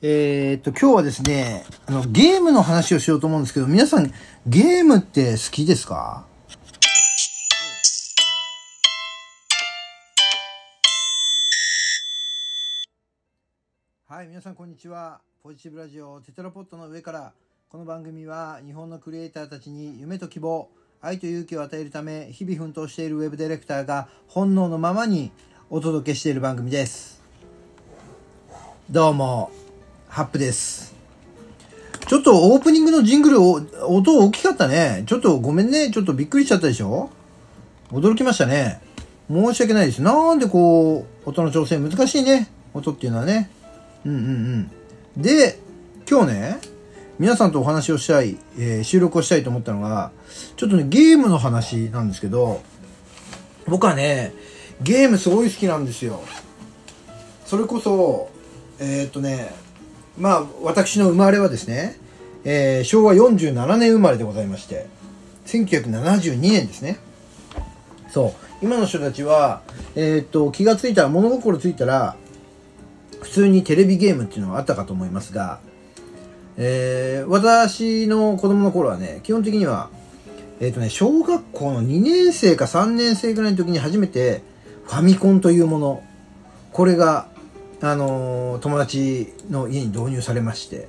えーっと、今日はですね、あの、ゲームの話をしようと思うんですけど、皆さん、ゲームって好きですか？はい、皆さんこんにちは。ポジティブラジオテトラポットの上から、この番組は日本のクリエイターたちに夢と希望、愛と勇気を与えるため、日々奮闘しているウェブディレクターが本能のままにお届けしている番組です。どうも、ハップです。ちょっとオープニングのジングルを、音大きかったね。ちょっとごめんね。ちょっとびっくりしちゃったでしょ驚きましたね。申し訳ないです。なんでこう、音の調整難しいね。音っていうのはね。うんうんうん。で、今日ね、皆さんとお話をしたい、えー収録をしたいと思ったのが、ちょっとね、ゲームの話なんですけど、僕はね、ゲームすごい好きなんですよ。それこそ、えーっとね、まあ、私の生まれはですね、えー昭和47年生まれでございまして、1972年ですね。そう。今の人たちは、えーっと、気がついたら、物心ついたら、普通にテレビゲームっていうのがあったかと思いますが、えー私の子供の頃はね、基本的には、えーとね、小学校の2年生か3年生ぐらいの時に初めて、ファミコンというもの、これが、あの友達の家に導入されまして、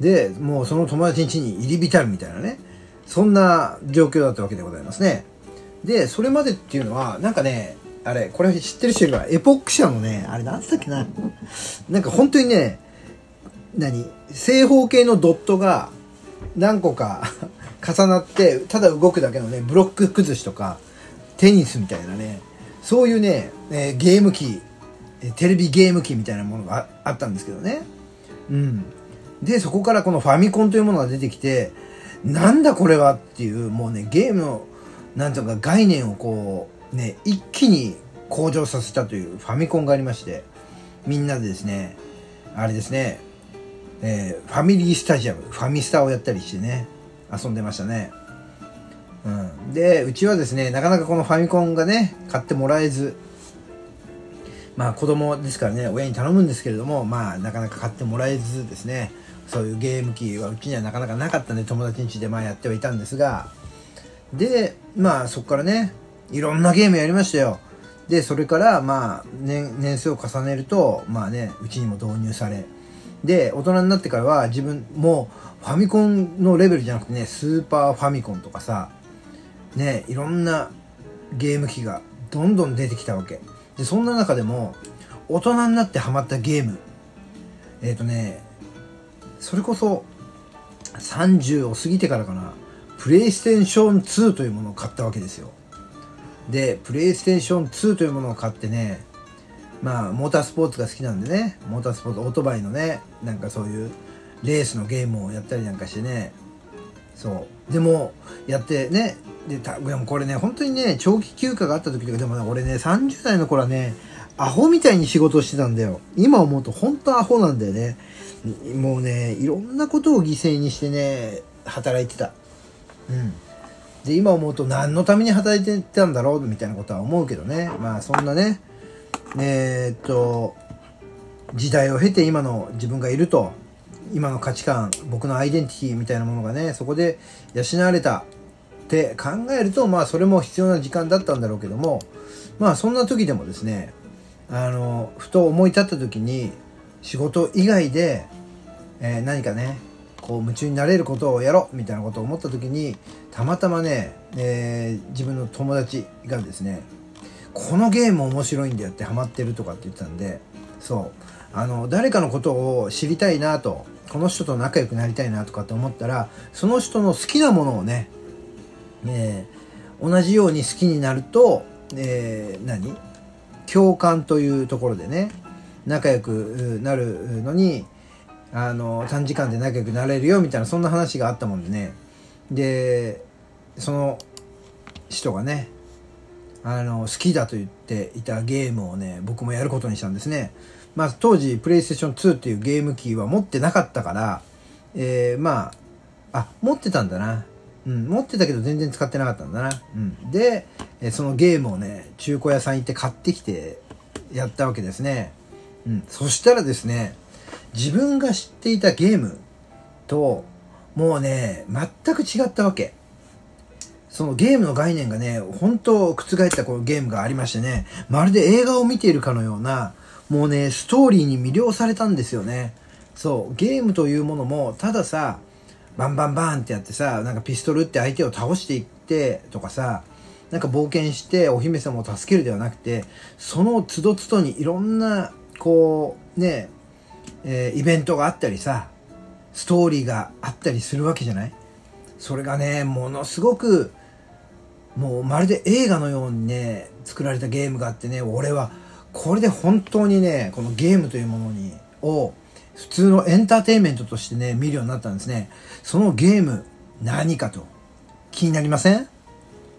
で、もうその友達ん家に入り浸るみたいなね、そんな状況だったわけでございますね。で、それまでっていうのは、なんかね、あれ、これ知ってる人いるか？ら、エポック社のね、あれなんつったっけな、なんか本当にね、何？正方形のドットが何個か 重なって、ただ動くだけのね、ブロック崩しとか、テニスみたいなね、そういうね、えーゲーム機、テレビゲーム機みたいなものがあったんですけどね。うん。で、そこからこのファミコンというものが出てきて、なんだこれはっていう、もうね、ゲームの、なんとか概念をこう、ね、一気に向上させたというファミコンがありまして、みんなでですね、あれですね、えーファミリースタジアム、ファミスタをやったりしてね、遊んでましたね。うん。で、うちはですね、なかなかこのファミコンがね、買ってもらえず、まあ子供ですからね、親に頼むんですけれども、まあなかなか買ってもらえずですね、そういうゲーム機はうちにはなかなかなかったんで、友達ん家でまあやってはいたんですが、で、まあそこからね、いろんなゲームやりましたよ。で、それからまあ年年数を重ねると、まあね、うちにも導入され、で、大人になってからは自分もファミコンのレベルじゃなくてね、スーパーファミコンとかさ、ね、いろんなゲーム機がどんどん出てきたわけ。で、そんな中でも、大人になってハマったゲーム。えっ、とね、それこそ、30を過ぎてからかな、プレイステーション2というものを買ったわけですよ。で、プレイステーション2というものを買ってね、まあ、モータースポーツが好きなんでね、モータースポーツ、オートバイのね、なんかそういうレースのゲームをやったりなんかしてね、そう。でも、やってね、で、たでもこれね、本当にね、長期休暇があった時とか、でもね、俺ね、30代の頃はね、アホみたいに仕事してたんだよ。今思うと本当アホなんだよね。もうね、いろんなことを犠牲にしてね、働いてた。うん。で、今思うと何のために働いてたんだろうみたいなことは思うけどね。まあ、そんなね、えーっと、時代を経て今の自分がいると、今の価値観、僕のアイデンティティみたいなものがね、そこで養われたって考えると、まあそれも必要な時間だったんだろうけども、まあそんな時でもですね、あの、ふと思い立った時に、仕事以外で、えー何かね、こう夢中になれることをやろうみたいなことを思った時に、たまたまね、えー自分の友達がですね、このゲーム面白いんだよってハマってるとかって言ってたんで、そう。あの、誰かのことを知りたいなと、この人と仲良くなりたいなとかって思ったら、その人の好きなものをね、えー同じように好きになると、えー何？共感というところでね、仲良くなるのに、あの、短時間で仲良くなれるよみたいな、そんな話があったもんでね。で、その人がね、あの、好きだと言っていたゲームをね、僕もやることにしたんですね。まあ、当時、プレイステーション2っていうゲーム機は持ってなかったから、えー、まあ、あ、持ってたんだな。うん、持ってたけど全然使ってなかったんだな。うん。で、そのゲームをね、中古屋さん行って買ってきてやったわけですね。うん。そしたらですね、自分が知っていたゲームともうね全く違ったわけそのゲームの概念がね本当覆ったこのゲームがありましてねまるで映画を見ているかのようなもうねストーリーに魅了されたんですよね。そうゲームというものもたださバンバンバンってやってさなんかピストルって相手を倒していってとかさなんか冒険してお姫様を助けるではなくてその都度都度にいろんなこうねえー、イベントがあったりさストーリーがあったりするわけじゃない？それがねものすごくもうまるで映画のようにね作られたゲームがあってね俺はこれで本当にねこのゲームというものにを普通のエンターテインメントとしてね見るようになったんですね。そのゲーム何かと。気になりません？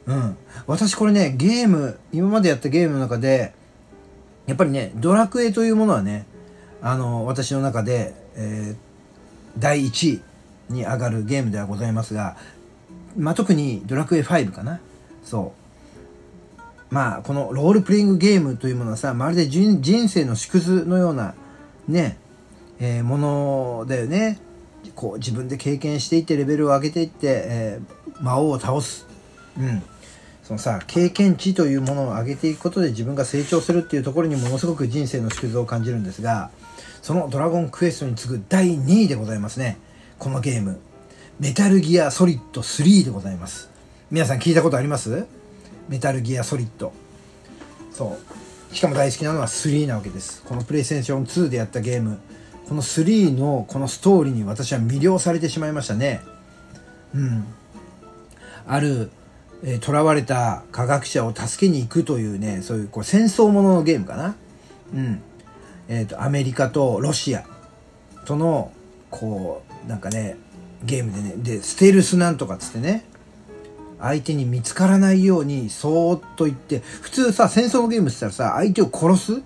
うん。私これねゲーム今までやったゲームの中でやっぱりねドラクエというものはねあの私の中で、えー、第1位に上がるゲームではございますが、まあ、特にドラクエ5かな。そう。まあこのロールプレイングゲームというものはさまるで人生の縮図のようなね、えー、ものだよね。こう自分で経験していってレベルを上げていって、えー、魔王を倒す。うん。そのさ経験値というものを上げていくことで自分が成長するっていうところにものすごく人生の縮図を感じるんですがそのドラゴンクエストに次ぐ第2位でございますね。このゲーム。メタルギアソリッド3でございます。皆さん聞いたことあります？メタルギアソリッドそう。しかも大好きなのは3なわけです。このプレイステーション2でやったゲーム。この3のこのストーリーに私は魅了されてしまいましたね。うん。あるえ囚、われた科学者を助けに行くというねそういうこう戦争もののゲームかな。うん。えーと、アメリカとロシアとのこうなんかねゲームでね。でステルスなんとかっつってね。相手に見つからないようにそーっと言って普通さ戦争のゲームって言ったらさ相手を殺す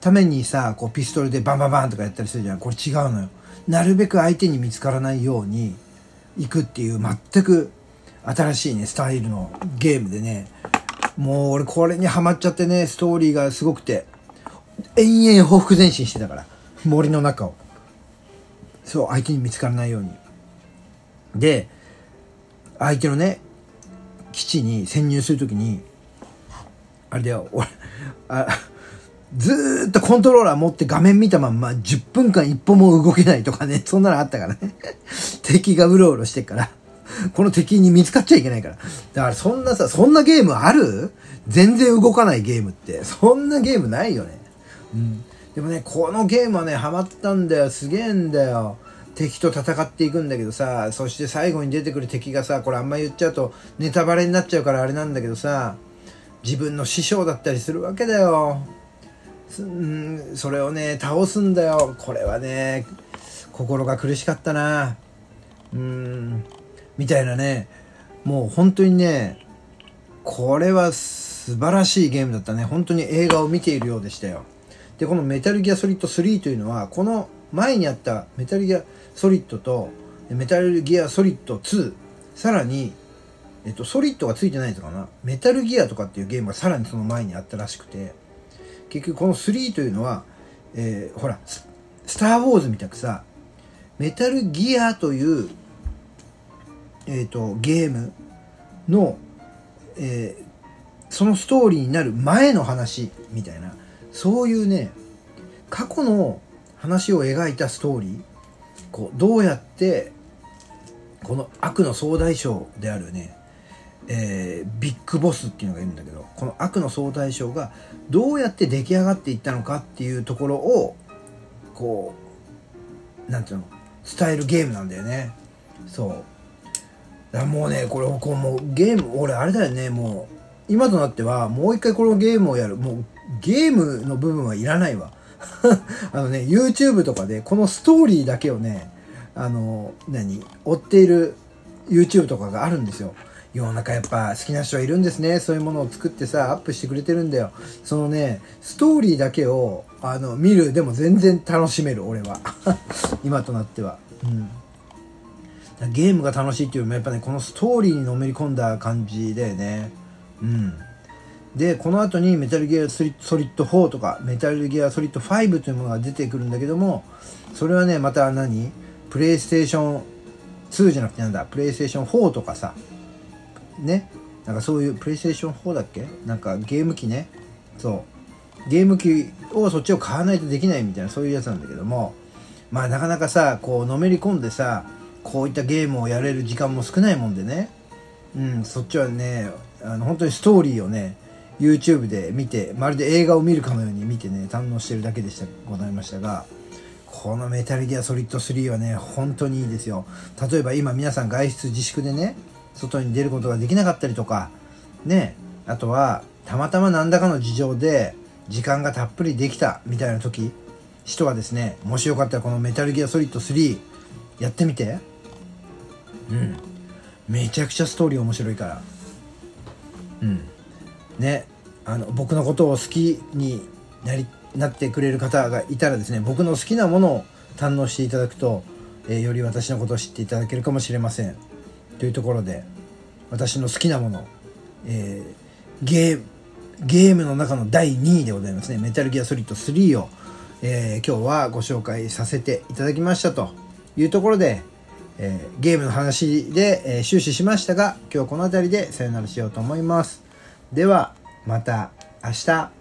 ためにさこうピストルでバンバンバンとかやったりするじゃん。これ違うのよ。なるべく相手に見つからないように行くっていう全く新しいねスタイルのゲームでね。もう俺これにハマっちゃってねストーリーがすごくて延々報復前進してたから森の中を。そう相手に見つからないように。で相手のね基地に潜入する時にあれだよ俺あずっとコントローラー持って画面見たまんま10分間一歩も動けないとかねそんなのあったからね。敵がうろうろしてから。この敵に見つかっちゃいけないから。だからそんなさそんなゲームある？全然動かないゲームって。そんなゲームないよね。うん、でもねこのゲームはねハマったんだよ。すげえんだよ。敵と戦っていくんだけどさそして最後に出てくる敵がさこれあんま言っちゃうとネタバレになっちゃうからあれなんだけどさ自分の師匠だったりするわけだよ。うんそれをね倒すんだよ。これはね心が苦しかったな。うんみたいなね。もう本当にねこれは素晴らしいゲームだったね。本当に映画を見ているようでしたよ。でこのメタルギアソリッド3というのはこの前にあったメタルギアソリッドとメタルギアソリッド2さらにえっと、ソリッドがついてないのかな。メタルギアとかっていうゲームがさらにその前にあったらしくて。結局この3というのは、えー、ほらスター・ウォーズみたくさメタルギアという、えーと、ゲームの、えー、そのストーリーになる前の話みたいな。そういうね過去の話を描いたストーリー。こうどうやってこの悪の総大将であるね、えー、ビッグボスっていうのがいるんだけどこの悪の総大将がどうやって出来上がっていったのかっていうところをこうなんていうの伝えるゲームなんだよね。そう。だもうねこれこうもうゲーム俺あれだよねもう今となってはもう一回このゲームをやる。もうゲームの部分はいらないわ。あのね YouTube とかでこのストーリーだけをねあの何追っている YouTube とかがあるんですよ。世の中やっぱ好きな人はいるんですね。そういうものを作ってさアップしてくれてるんだよ。そのねストーリーだけをあの見るでも全然楽しめる俺は。今となっては。うん。ゲームが楽しいっていうよりもやっぱねこのストーリーにのめり込んだ感じだよね。うん。でこの後にメタルギアソリッド4とかメタルギアソリッド5というものが出てくるんだけどもそれはねまた何？プレイステーション2じゃなくてなんだ？プレイステーション4とかさ。ね？なんかそういうプレイステーション4だっけ？なんかゲーム機ね。そう。ゲーム機をそっちを買わないとできないみたいなそういうやつなんだけども。まあなかなかさこうのめり込んでさこういったゲームをやれる時間も少ないもんでね。うんそっちはねあの本当にストーリーをね YouTube で見てまるで映画を見るかのように見てね堪能してるだけでしたございましたがこのメタルギアソリッド3はね本当にいいですよ。例えば今皆さん外出自粛でね外に出ることができなかったりとかねあとはたまたま何らかの事情で時間がたっぷりできたみたいな時人はですねもしよかったらこのメタルギアソリッド3やってみて。うん。めちゃくちゃストーリー面白いから。うん。ねあの僕のことを好きになりなってくれる方がいたらですね僕の好きなものを堪能していただくと、えー、より私のことを知っていただけるかもしれません。というところで私の好きなもの、えー、ゲーゲームの中の第2位でございますね。メタルギアソリッド3を、えー、今日はご紹介させていただきましたと。いうところで、えー、ゲームの話で、え、終始しましたが今日はこの辺りでさよならしようと思います。ではまた明日。